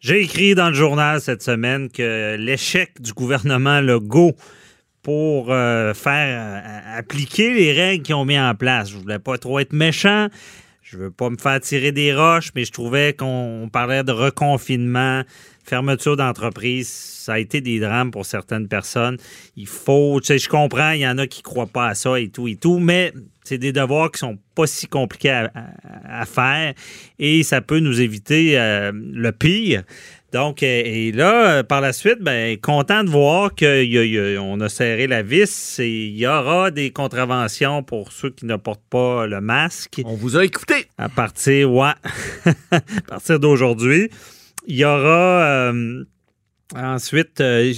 J'ai écrit dans le journal cette semaine que l'échec du gouvernement Legault pour euh, faire euh, appliquer les règles qu'ils ont mis en place. Je voulais pas trop être méchant. Je veux pas me faire tirer des roches, mais je trouvais qu'on parlait de reconfinement, fermeture d'entreprise. Ça a été des drames pour certaines personnes. Il faut, tu sais, je comprends, il y en a qui croient pas à ça et tout et tout, mais c'est des devoirs qui sont pas si compliqués à, faire et ça peut nous éviter euh, le pire. Donc, et là, par la suite, ben, content de voir qu'on a, a serré la vis et il y aura des contraventions pour ceux qui ne portent pas le masque. On vous a écouté. À partir, ouais, à partir d'aujourd'hui. Il y aura. Euh, Ensuite, euh,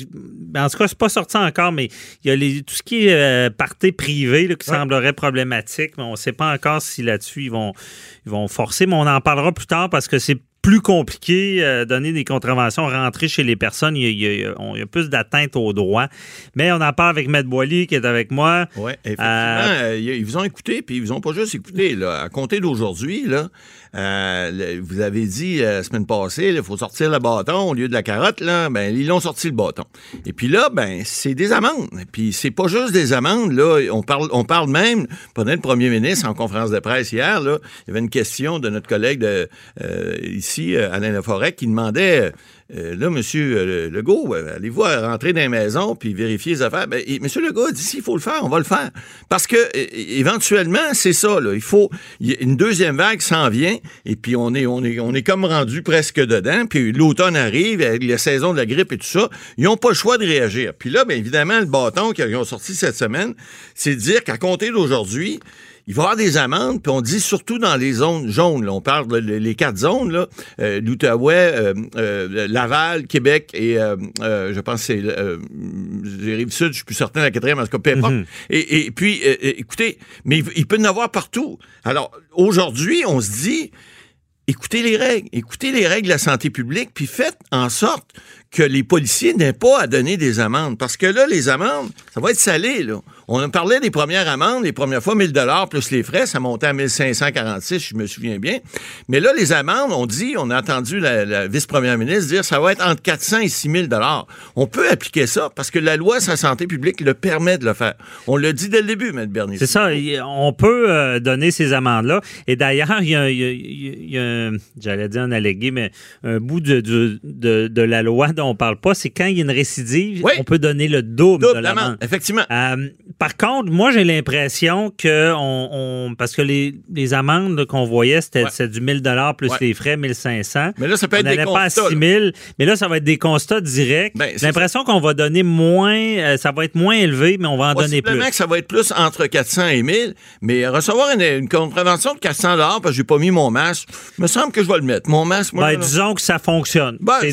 en tout cas, c'est pas sorti encore, mais il y a les, tout ce qui est euh, partie privée qui semblerait problématique, mais on ne sait pas encore si là-dessus ils vont, ils vont forcer, mais on en parlera plus tard parce que c'est plus compliqué, euh, donner des contraventions, rentrer chez les personnes, il y a, plus d'atteinte aux droits. Mais on en parle avec Maître Boily qui est avec moi. Oui, effectivement. Euh, ils vous ont écouté, puis ils vous ont pas juste écouté. Là. À compter d'aujourd'hui, là, euh, vous avez dit la semaine passée, il faut sortir le bâton au lieu de la carotte. Là, ben, ils l'ont sorti le bâton. Et puis là, ben, c'est des amendes. Puis c'est pas juste des amendes. Là, on parle, on parle même, pendant le premier ministre en conférence de presse hier, là, il y avait une question de notre collègue de, ici euh, Alain Laforêt, qui demandait euh, là, Monsieur euh, Legault, allez-vous rentrer dans les maisons puis vérifier les affaires? Ben, Monsieur Legault a dit s'il faut le faire, on va le faire. Parce que éventuellement, c'est ça. Là, il faut une deuxième vague s'en vient et puis on est on est on est comme rendu presque dedans. Puis l'automne arrive, avec la saison de la grippe et tout ça, ils n'ont pas le choix de réagir. Puis là, bien évidemment, le bâton qu'ils ont sorti cette semaine, c'est de dire qu'à compter d'aujourd'hui, il va y avoir des amendes, puis on dit surtout dans les zones jaunes. on parle des les quatre zones, là, euh, l'Outaouais, euh, euh, Laval, Québec et je pense que c'est les Rives-Sud, je suis plus certain, la quatrième, en tout cas, peu importe. Mhm. et, puis, écoutez, mais il, il peut y en avoir partout. Alors, aujourd'hui, on se dit, écoutez les règles, écoutez les règles de la santé publique, puis faites en sorte que les policiers n'aient pas à donner des amendes. Parce que là, les amendes, ça va être salé, là. On a parlé des premières amendes, les premières fois 1000 dollars plus les frais, ça montait à 1546, je me souviens bien. Mais là, les amendes, on dit, on a entendu la, vice-première ministre dire, ça va être entre 400 et 6000 dollars. On peut appliquer ça parce que la loi sur la santé publique le permet de le faire. On l'a dit dès le début, M. Bernier. C'est ça, on peut euh, donner ces amendes-là. Et d'ailleurs, il y a, j'allais dire un allégué, mais un bout de, de, la loi dont on parle pas, c'est quand il y a une récidive, on peut donner le double, de l'amende. Effectivement. Euh, par contre, moi, j'ai l'impression que on, parce que les, les amendes qu'on voyait, c'était du 1000 dollars plus les frais, 1500. Mais là, ça peut être des constats. pas à 6000, mais là, ça va être des constats directs. Ben, j'ai l'impression qu'on va donner moins, euh, ça va être moins élevé, mais on va en donner plus. que ça va être plus entre 400 et 1000, mais recevoir une, une contravention de 400 dollars parce que j'ai pas mis mon masque, me semble que je vais le mettre. Mon masque, moi, ben, disons que ça fonctionne. Ben, c'est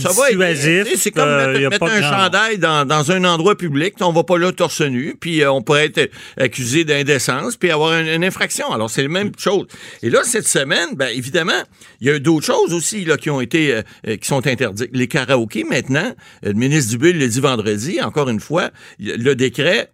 C'est comme euh, mettre, un chandail dans, dans, un endroit public, on va pas là torse nu, puis euh, on pourrait être accusé d'indécence puis avoir une, infraction. Alors, c'est la même chose. Et là, cette semaine, bien évidemment, il y a d'autres choses aussi là, qui ont été, euh, euh, qui sont interdites. Les karaokés, maintenant, euh, le ministre Dubé l'a dit vendredi, encore une fois, le décret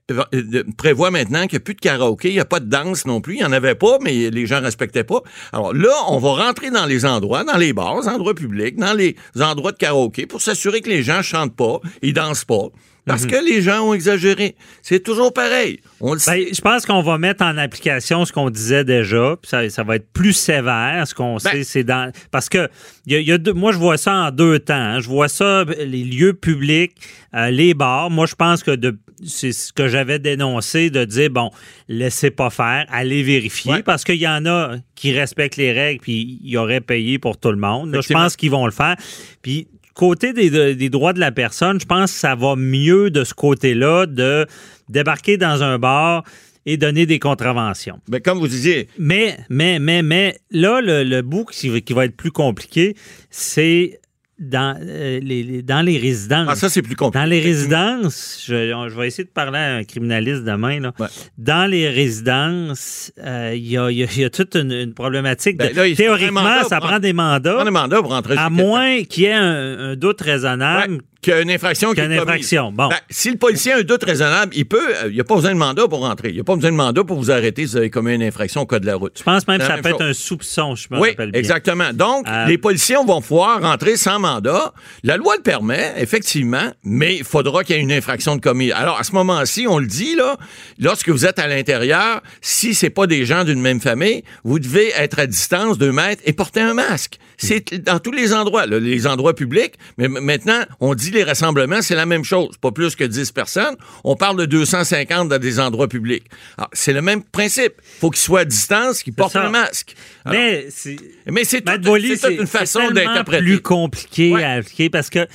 prévoit maintenant qu'il n'y a plus de karaoké, il n'y a pas de danse non plus. Il n'y en avait pas, mais les gens respectaient pas. Alors là, on va rentrer dans les endroits, dans les bars, endroits publics, dans les endroits de karaoké pour s'assurer que les gens chantent pas, ils dansent pas. Parce mhm. que les gens ont exagéré. C'est toujours pareil. Ben, je pense qu'on va mettre en application ce qu'on disait déjà. ça, ça, va être plus sévère. Ce qu'on ben sait, c'est dans. Parce que y a, y a deux, moi, je vois ça en deux temps. Hein. Je vois ça, les lieux publics, euh, les bars. Moi, je pense que c'est ce que j'avais dénoncé de dire bon, laissez pas faire, allez vérifier. Parce qu'il y en a qui respectent les règles puis ils auraient payé pour tout le monde. je pense qu'ils vont le faire. Puis côté des, droits de la personne, je pense que ça va mieux de ce côté-là de débarquer dans un bar et donner des contraventions. Mais comme vous disiez. Mais, mais, mais, mais, là, le, le bout qui, qui va être plus compliqué, c'est dans, euh, les, dans les résidences. Ah, ça, c'est plus compliqué. Dans les résidences, je, je, vais essayer de parler à un criminaliste demain. Là. Dans les résidences, euh, il y, a, y, a, toute une, problématique. Ben, théoriquement, ça prend des mandats. Prend des mandats pour rentrer À moins qu'il y ait un, doute raisonnable qu'il y a une infraction qui est une infraction, bon. Ben, si le policier a un doute raisonnable, il peut, euh, il n'y a pas besoin de mandat pour rentrer. Il n'y a pas besoin de mandat pour vous arrêter si vous avez commis une infraction au code de la route. Je pense même que ça même peut être un soupçon, je me Oui, rappelle bien. exactement. Donc, Euh, les policiers vont pouvoir rentrer sans mandat. La loi le permet, effectivement, mais il faudra qu'il y ait une infraction de commis. Alors, à ce moment-ci, on le dit, là, lorsque vous êtes à l'intérieur, si c'est pas des gens d'une même famille, vous devez être à distance de mètres et porter un masque. C'est dans tous les endroits, là, les endroits publics, mais maintenant, on dit les rassemblements, c'est la même chose. Pas plus que 10 personnes. On parle de 250 dans des endroits publics. Alors, c'est le même principe. faut qu'ils soient à distance, qu'ils portent un masque. Alors, Mais c'est mais toute une façon d'interpréter. plus compliqué Ouais. à appliquer parce que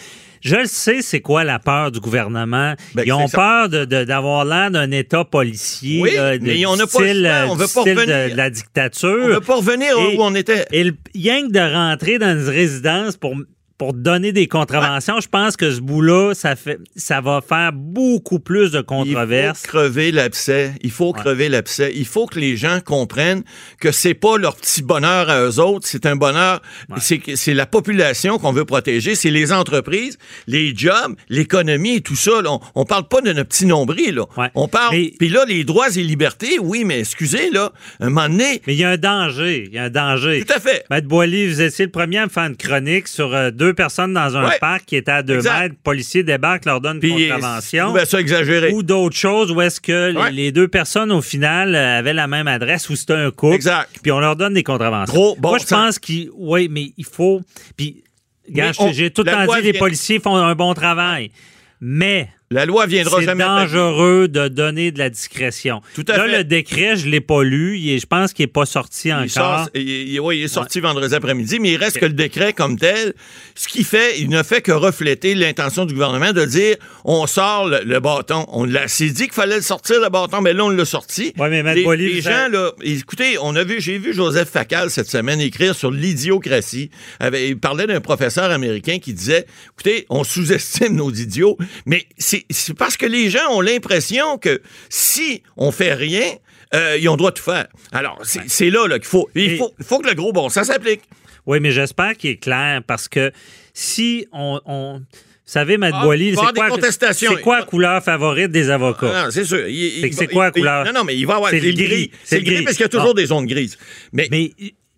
je le sais, c'est quoi la peur du gouvernement. Ben, ils ont peur de- de- d'avoir l'air d'un État policier, Oui, là, de- mais on n'a pas le choix, euh, on veut pas de, revenir. de la On dictature. ne veut pas revenir Et- où on était. Et rien que de rentrer dans une résidence pour pour donner des contraventions, je pense que ce bout-là, ça fait, ça va faire beaucoup plus de Il controverses. faut crever l'abcès. Il faut crever l'abcès. Il faut que les gens comprennent que c'est pas leur petit bonheur à eux autres, c'est un bonheur. C'est que- C'est la population qu'on veut protéger, c'est les entreprises, les jobs, l'économie et tout ça. là. On, on parle pas de notre petit nombril. Là. Ouais. On parle. Mais- Puis là, les droits et libertés, oui, mais excusez là, un moment donné. Mais il y a un danger. Il y a un danger. Tout à fait. Maître Boily, vous étiez le premier à me faire une chronique sur euh, deux personnes dans un Ouais. parc qui étaient à deux Exact. mètres. Policiers débarquent, leur donnent une contravention. ça exagéré. Ou d'autres choses où est-ce que les- Ouais. les deux personnes, au final, euh, avaient la même adresse ou c'était un couple. Exact. Puis on leur donne des contraventions. Gros bon Moi, je pense qu'il. Oui, mais il faut. Puis, j'ai tout le temps dit les policiers font un bon travail. Mais La loi viendra c'est jamais. dangereux de donner de la discrétion. Tout à Là, fait. le décret, je ne l'ai pas lu. Il est- je pense qu'il n'est pas sorti Il, encore. sort- il- il- est sorti vendredi après-midi, mais il reste que le décret comme tel, ce qui fait, il ne fait que refléter l'intention du gouvernement de dire on sort le, le bâton. On l'a c'est dit qu'il fallait le sortir, le bâton, mais là, on l'a sorti. Ouais, mais les, les gens, là, écoutez, on a vu, j'ai vu Joseph Facal cette semaine écrire sur l'idiocratie. Il parlait d'un professeur américain qui disait écoutez, on sous-estime nos idiots, mais c'est c'est parce que les gens ont l'impression que si on fait rien, euh, ils ont le droit de tout faire. Alors, c'est là, là qu'il faut. Il faut, il faut que le gros bon sens s'applique. Oui, mais j'espère qu'il est clair parce que si on. on- vous savez, Matt Ah, Boily, il c'est quoi, c'est quoi la couleur favorite des avocats? Ah, non, c'est sûr. Il- il C'est quoi la il- couleur? Non, non, mais il va avoir. C'est le gris. C'est le gris gris. parce qu'il y a toujours Ah. des zones grises. Mais, Mais,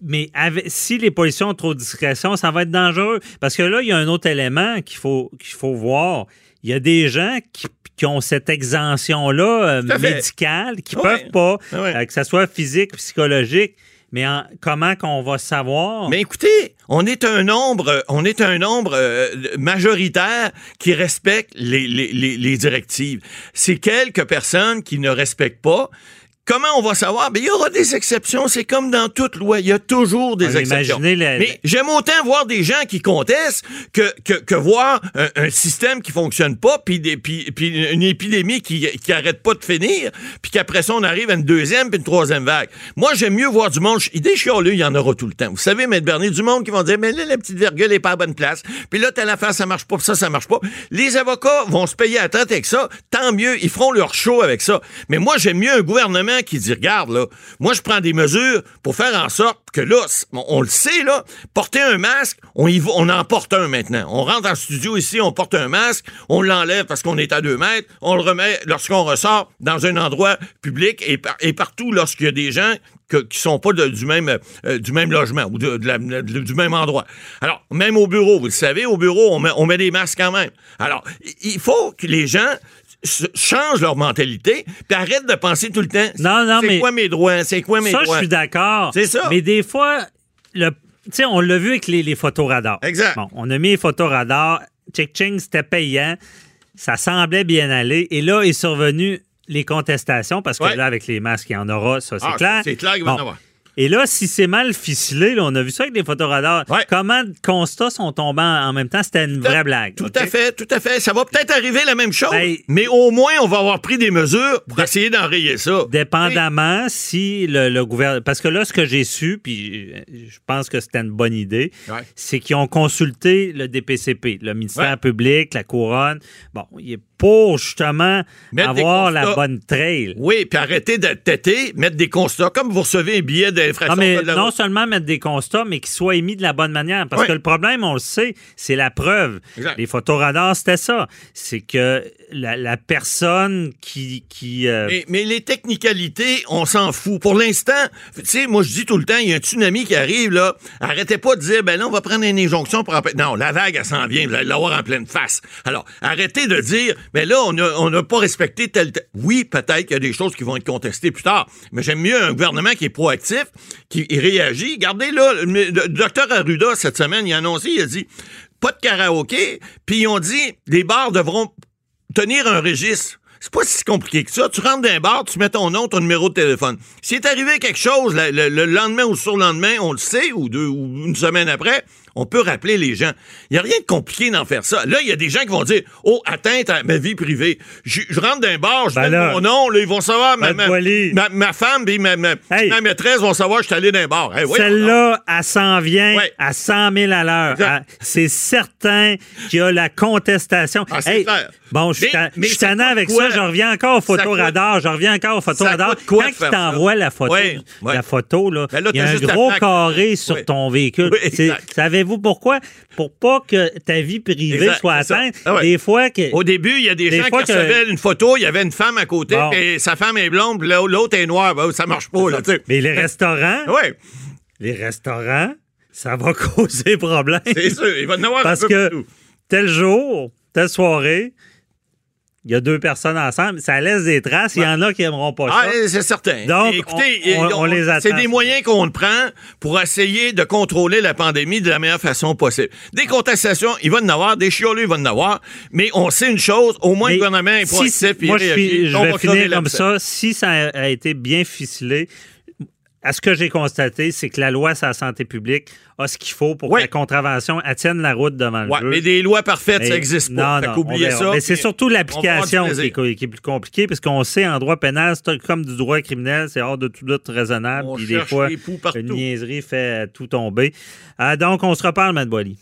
mais avec- si les policiers ont trop de discrétion, ça va être dangereux. Parce que là, il y a un autre élément qu'il faut, qu'il faut voir. Il y a des gens qui, qui ont cette exemption-là euh, médicale, qui Ouais. peuvent pas, Ouais. euh, que ce soit physique, psychologique. Mais en- comment qu'on va savoir? Mais écoutez, on est un nombre, on est un nombre euh, majoritaire qui respecte les, les- les- les directives. C'est quelques personnes qui ne respectent pas. Comment on va savoir? Ben, il y aura des exceptions. C'est comme dans toute loi. Il y a toujours des mais exceptions. imaginez la- Mais j'aime autant voir des gens qui contestent que, que, que voir un, un système qui fonctionne pas, puis, des, puis, puis une épidémie qui, qui arrête pas de finir, puis qu'après ça, on arrive à une deuxième puis une troisième vague. Moi, j'aime mieux voir du monde. Des chialeux, il y en aura tout le temps. Vous savez, Maître Bernier, du monde qui vont dire, mais là, la petite virgule est pas à bonne place. Puis là, telle affaire, ça marche pas, puis ça, ça marche pas. Les avocats vont se payer à tête avec ça. Tant mieux, ils feront leur show avec ça. Mais moi, j'aime mieux un gouvernement qui dit, regarde, là, moi, je prends des mesures pour faire en sorte que là, on, le sait, là, porter un masque, on, y on en porte un maintenant. On rentre en studio ici, on porte un masque, on l'enlève parce qu'on est à deux mètres, on le remet lorsqu'on ressort dans un endroit public et, par- et partout lorsqu'il y a des gens que- qui sont pas du, même, euh, du même logement ou du même endroit. Alors, même au bureau, vous le savez, au bureau, on met, on met des masques quand même. Alors, il faut que les gens changent leur mentalité puis arrêtent de penser tout le temps Non, non, c'est mais- quoi mes droits, c'est quoi mes Ça, je droits? suis d'accord. C'est ça. Mais des fois, le, tu sais, on l'a vu avec les, les photos radars. Exact. Bon, on a mis les photos radars. Check-ching, c'était payant. Ça semblait bien aller. Et là, est survenu les contestations parce que Ouais. là, avec les masques, il y en aura, ça, c'est Ah, clair. c'est clair qu'il va y en Bon. avoir. Et là, si c'est mal ficelé, là, on a vu ça avec des photos radars. Ouais. Comment de constats sont tombés en même temps? C'était une vraie blague. Tout à fait, tout à fait. Ça va peut-être arriver la même chose, Ben, mais au moins, on va avoir pris des mesures pour essayer d'enrayer ça. Dépendamment si le, le gouvernement. Parce que là, ce que j'ai su, puis euh, je pense que c'était une bonne idée, Ouais. c'est qu'ils ont consulté le DPCP, le ministère Ouais. public, la couronne. Bon, il est pour justement Mettre avoir la bonne trail. Oui, puis arrêter d'être têté, mettre des constats. Comme vous recevez un billet Non, d'infraction. Ah, mais de la non seulement mettre des constats, mais qu'ils soient émis de la bonne manière. Parce Oui. que le problème, on le sait, c'est la preuve. Exact. Les photoradars, c'était ça. C'est que la, la personne qui. qui euh, Mais, mais les technicalités, on s'en fout. Pour l'instant, tu sais, moi, je dis tout le temps, il y a un tsunami qui arrive, là. Arrêtez pas de dire, ben là, on va prendre une injonction pour. Non, la vague, elle s'en vient, vous allez l'avoir en pleine face. Alors, arrêtez de dire, ben là, on n'a pas respecté tel, Oui, peut-être qu'il y a des choses qui vont être contestées plus tard, mais j'aime mieux un gouvernement qui est proactif, qui réagit. Regardez, là, le, docteur Arruda, cette semaine, il a annoncé, il a dit, pas de karaoké, puis ils ont dit, les bars devront tenir un registre. C'est pas si compliqué que ça. Tu rentres dans un bar, tu mets ton nom, ton numéro de téléphone. S'il est arrivé quelque chose le, le- le lendemain ou le surlendemain, on le sait, ou deux ou une semaine après, on peut rappeler les gens. Il n'y a rien de compliqué d'en faire ça. Là, il y a des gens qui vont dire Oh, atteinte à ma vie privée. Je, je rentre dans un bar, je Ben mets là, mon nom, là, ils vont savoir. Ma, Ben, ma, Boily. ma- ma femme et ma, Hey. ma maîtresse vont savoir que je suis allé dans un bar. Hey. Celle-là, elle s'en vient à 100 000 à l'heure. C'est certain qu'il y a la contestation. Ah, c'est clair. Bon, je suis ça tannant avec quoi? ça. Je reviens encore au Ça photoradar. Je reviens encore au photoradar. Quand de il faire t'envoie la photo, la photo là, Ben là, il y a un gros carré sur ton véhicule. C'est- exact. Savez-vous pourquoi? Pour pas que ta vie privée Exact, soit atteinte. Ah ouais. Des fois que... Au début, il y a des, Des gens qui que- recevaient une photo, il y avait une femme à côté, Bon. et sa femme est blonde, l'autre est noire. Ben, ça marche pas, là, tu sais. Mais les restaurants, les restaurants, ça va causer problème. c'est sûr. Il va en avoir Parce un peu que partout. tel jour, telle soirée, il y a deux personnes ensemble, ça laisse des traces. Il y en a qui aimeront pas Ah, ça. c'est certain. Donc, Écoutez, on- on- on les attend. C'est des moyens qu'on prend pour essayer de contrôler la pandémie de la meilleure façon possible. Des contestations, il va en avoir, des chiolés, il va en avoir, mais on sait une chose, au moins Mais le gouvernement est si- proactif, il moi, je, fi- je on vais finir comme ça. Si ça a été bien ficelé, à ce que j'ai constaté, c'est que la loi sur la santé publique a ce qu'il faut pour Oui. que la contravention elle tienne la route devant le Ouais, juge. mais des lois parfaites, ça Mais- n'existe pas. Non, non, on ça. Mais c'est surtout l'application qui, est qui est plus compliquée, parce qu'on sait en droit pénal, c'est comme du droit criminel, c'est hors de tout doute raisonnable. On Puis des fois, une niaiserie fait tout tomber. Ah, donc, on se reparle, Matt Boily.